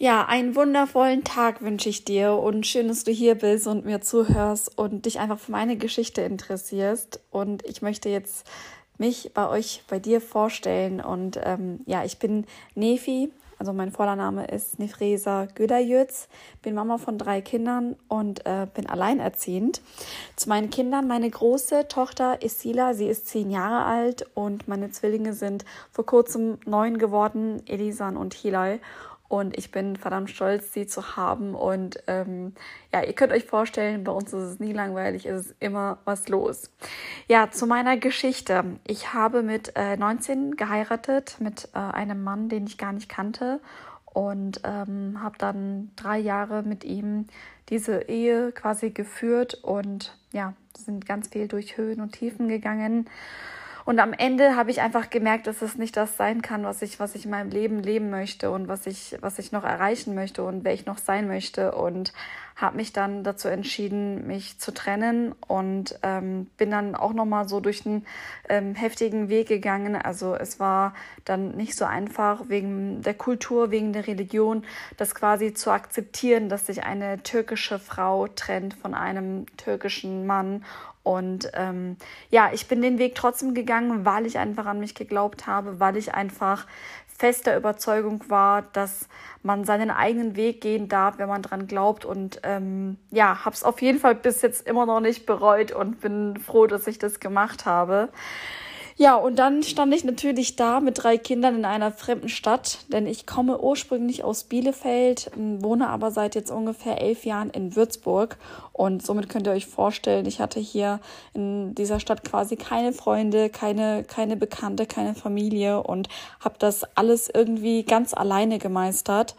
Ja, einen wundervollen Tag wünsche ich dir und schön, dass du hier bist und mir zuhörst und dich einfach für meine Geschichte interessierst. Und ich möchte jetzt mich bei euch, bei dir vorstellen. Und ähm, ja, ich bin Nefi, also mein voller Name ist Nefresa Göderjütz, bin Mama von drei Kindern und äh, bin alleinerziehend. Zu meinen Kindern, meine große Tochter ist Sila, sie ist zehn Jahre alt und meine Zwillinge sind vor kurzem neun geworden, Elisan und Hilal. Und ich bin verdammt stolz, sie zu haben. Und ähm, ja, ihr könnt euch vorstellen, bei uns ist es nie langweilig, es ist immer was los. Ja, zu meiner Geschichte. Ich habe mit äh, 19 geheiratet mit äh, einem Mann, den ich gar nicht kannte. Und ähm, habe dann drei Jahre mit ihm diese Ehe quasi geführt. Und ja, sind ganz viel durch Höhen und Tiefen gegangen. Und am Ende habe ich einfach gemerkt, dass es nicht das sein kann, was ich, was ich in meinem Leben leben möchte und was ich, was ich noch erreichen möchte und wer ich noch sein möchte. Und habe mich dann dazu entschieden, mich zu trennen und ähm, bin dann auch nochmal so durch einen ähm, heftigen Weg gegangen. Also es war dann nicht so einfach wegen der Kultur, wegen der Religion, das quasi zu akzeptieren, dass sich eine türkische Frau trennt von einem türkischen Mann und ähm, ja, ich bin den Weg trotzdem gegangen, weil ich einfach an mich geglaubt habe, weil ich einfach fester Überzeugung war, dass man seinen eigenen Weg gehen darf, wenn man dran glaubt. Und ähm, ja, habe es auf jeden Fall bis jetzt immer noch nicht bereut und bin froh, dass ich das gemacht habe. Ja, und dann stand ich natürlich da mit drei Kindern in einer fremden Stadt, denn ich komme ursprünglich aus Bielefeld, wohne aber seit jetzt ungefähr elf Jahren in Würzburg. Und somit könnt ihr euch vorstellen, ich hatte hier in dieser Stadt quasi keine Freunde, keine, keine Bekannte, keine Familie und habe das alles irgendwie ganz alleine gemeistert.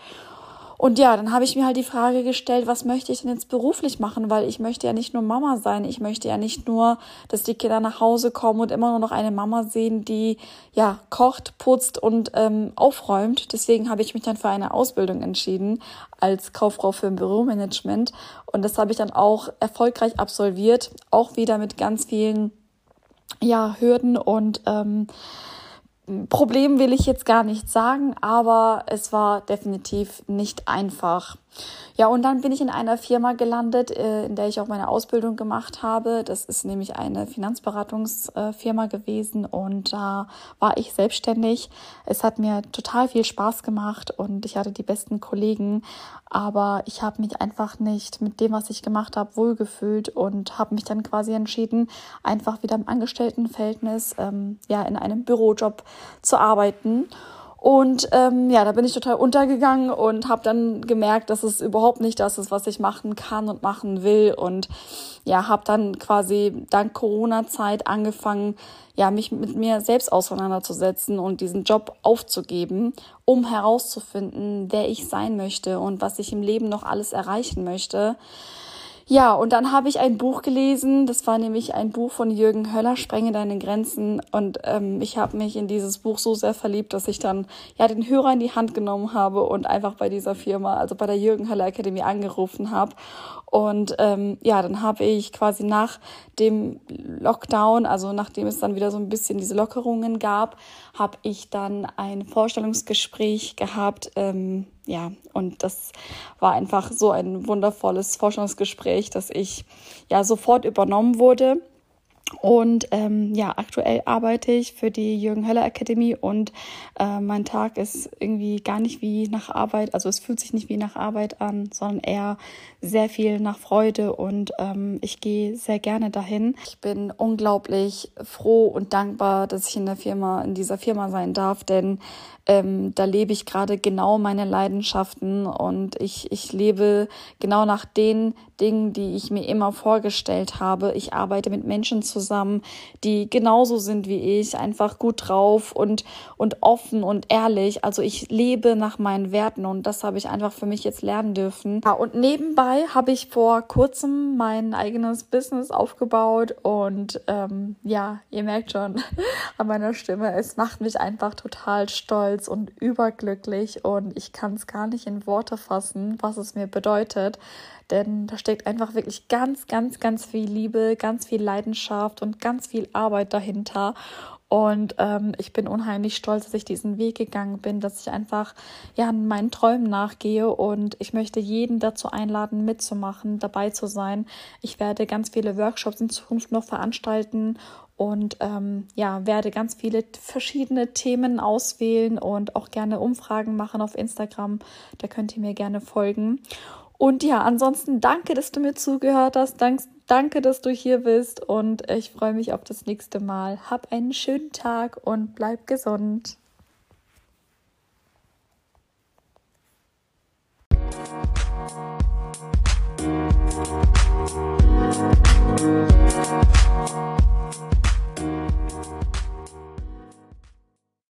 Und ja, dann habe ich mir halt die Frage gestellt, was möchte ich denn jetzt beruflich machen? Weil ich möchte ja nicht nur Mama sein. Ich möchte ja nicht nur, dass die Kinder nach Hause kommen und immer nur noch eine Mama sehen, die ja kocht, putzt und ähm, aufräumt. Deswegen habe ich mich dann für eine Ausbildung entschieden als Kauffrau für Büromanagement. Und das habe ich dann auch erfolgreich absolviert. Auch wieder mit ganz vielen ja, Hürden und ähm, Problem will ich jetzt gar nicht sagen, aber es war definitiv nicht einfach. Ja, und dann bin ich in einer Firma gelandet, äh, in der ich auch meine Ausbildung gemacht habe. Das ist nämlich eine Finanzberatungsfirma gewesen und da war ich selbstständig. Es hat mir total viel Spaß gemacht und ich hatte die besten Kollegen, aber ich habe mich einfach nicht mit dem, was ich gemacht habe, wohlgefühlt und habe mich dann quasi entschieden, einfach wieder im Angestelltenverhältnis, ähm, ja, in einem Bürojob zu arbeiten. Und ähm, ja, da bin ich total untergegangen und habe dann gemerkt, dass es überhaupt nicht das ist, was ich machen kann und machen will. Und ja, habe dann quasi dank Corona-Zeit angefangen, ja, mich mit mir selbst auseinanderzusetzen und diesen Job aufzugeben, um herauszufinden, wer ich sein möchte und was ich im Leben noch alles erreichen möchte. Ja, und dann habe ich ein Buch gelesen. Das war nämlich ein Buch von Jürgen Höller, Sprenge deine Grenzen. Und ähm, ich habe mich in dieses Buch so sehr verliebt, dass ich dann ja den Hörer in die Hand genommen habe und einfach bei dieser Firma, also bei der Jürgen Höller Akademie angerufen habe und ähm, ja, dann habe ich quasi nach dem Lockdown, also nachdem es dann wieder so ein bisschen diese Lockerungen gab, habe ich dann ein Vorstellungsgespräch gehabt. Ähm, ja, und das war einfach so ein wundervolles Vorstellungsgespräch, dass ich ja sofort übernommen wurde. Und ähm, ja, aktuell arbeite ich für die Jürgen Höller Akademie und äh, mein Tag ist irgendwie gar nicht wie nach Arbeit, also es fühlt sich nicht wie nach Arbeit an, sondern eher sehr viel nach Freude und ähm, ich gehe sehr gerne dahin. Ich bin unglaublich froh und dankbar, dass ich in der Firma, in dieser Firma sein darf, denn ähm, da lebe ich gerade genau meine Leidenschaften und ich, ich lebe genau nach den Dingen, die ich mir immer vorgestellt habe. Ich arbeite mit Menschen zusammen, die genauso sind wie ich, einfach gut drauf und, und offen und ehrlich. Also ich lebe nach meinen Werten und das habe ich einfach für mich jetzt lernen dürfen. Ja, und nebenbei habe ich vor kurzem mein eigenes Business aufgebaut und ähm, ja, ihr merkt schon an meiner Stimme, es macht mich einfach total stolz und überglücklich und ich kann es gar nicht in Worte fassen, was es mir bedeutet. Denn da steckt einfach wirklich ganz, ganz, ganz viel Liebe, ganz viel Leidenschaft und ganz viel Arbeit dahinter. Und ähm, ich bin unheimlich stolz, dass ich diesen Weg gegangen bin, dass ich einfach ja meinen Träumen nachgehe und ich möchte jeden dazu einladen, mitzumachen, dabei zu sein. Ich werde ganz viele Workshops in Zukunft noch veranstalten und ähm, ja, werde ganz viele verschiedene Themen auswählen und auch gerne Umfragen machen auf Instagram. Da könnt ihr mir gerne folgen. Und ja, ansonsten danke, dass du mir zugehört hast. Dank, danke, dass du hier bist und ich freue mich auf das nächste Mal. Hab einen schönen Tag und bleib gesund.